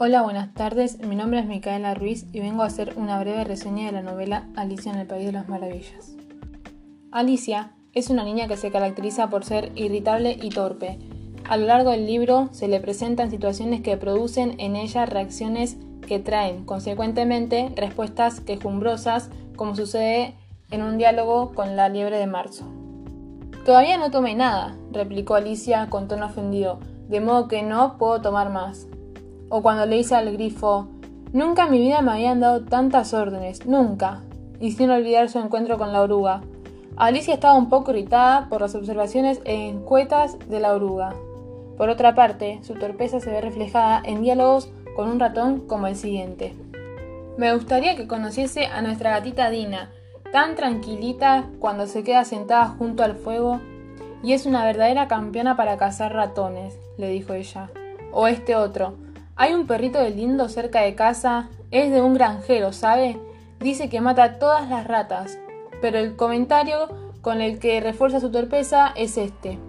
Hola, buenas tardes. Mi nombre es Micaela Ruiz y vengo a hacer una breve reseña de la novela Alicia en el País de las Maravillas. Alicia es una niña que se caracteriza por ser irritable y torpe. A lo largo del libro se le presentan situaciones que producen en ella reacciones que traen, consecuentemente, respuestas quejumbrosas, como sucede en un diálogo con la liebre de marzo. Todavía no tomé nada, replicó Alicia con tono ofendido, de modo que no puedo tomar más. O cuando le dice al grifo, nunca en mi vida me habían dado tantas órdenes, nunca, y sin olvidar su encuentro con la oruga. Alicia estaba un poco irritada por las observaciones encuetas de la oruga. Por otra parte, su torpeza se ve reflejada en diálogos con un ratón como el siguiente. Me gustaría que conociese a nuestra gatita Dina, tan tranquilita cuando se queda sentada junto al fuego, y es una verdadera campeona para cazar ratones, le dijo ella. O este otro, hay un perrito de lindo cerca de casa, es de un granjero, ¿sabe? Dice que mata todas las ratas, pero el comentario con el que refuerza su torpeza es este.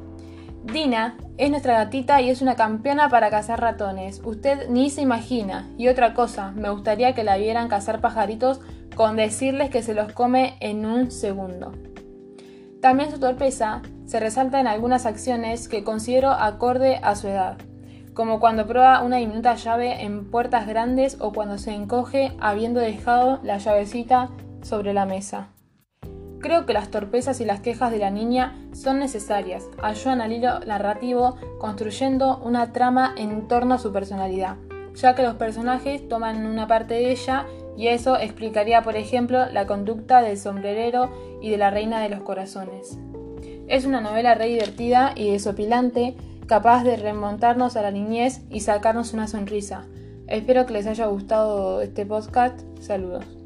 Dina es nuestra gatita y es una campeona para cazar ratones. Usted ni se imagina. Y otra cosa, me gustaría que la vieran cazar pajaritos con decirles que se los come en un segundo. También su torpeza se resalta en algunas acciones que considero acorde a su edad como cuando prueba una diminuta llave en puertas grandes o cuando se encoge habiendo dejado la llavecita sobre la mesa. Creo que las torpezas y las quejas de la niña son necesarias, ayudan al hilo narrativo construyendo una trama en torno a su personalidad, ya que los personajes toman una parte de ella y eso explicaría, por ejemplo, la conducta del sombrerero y de la reina de los corazones. Es una novela re divertida y desopilante capaz de remontarnos a la niñez y sacarnos una sonrisa. Espero que les haya gustado este podcast. Saludos.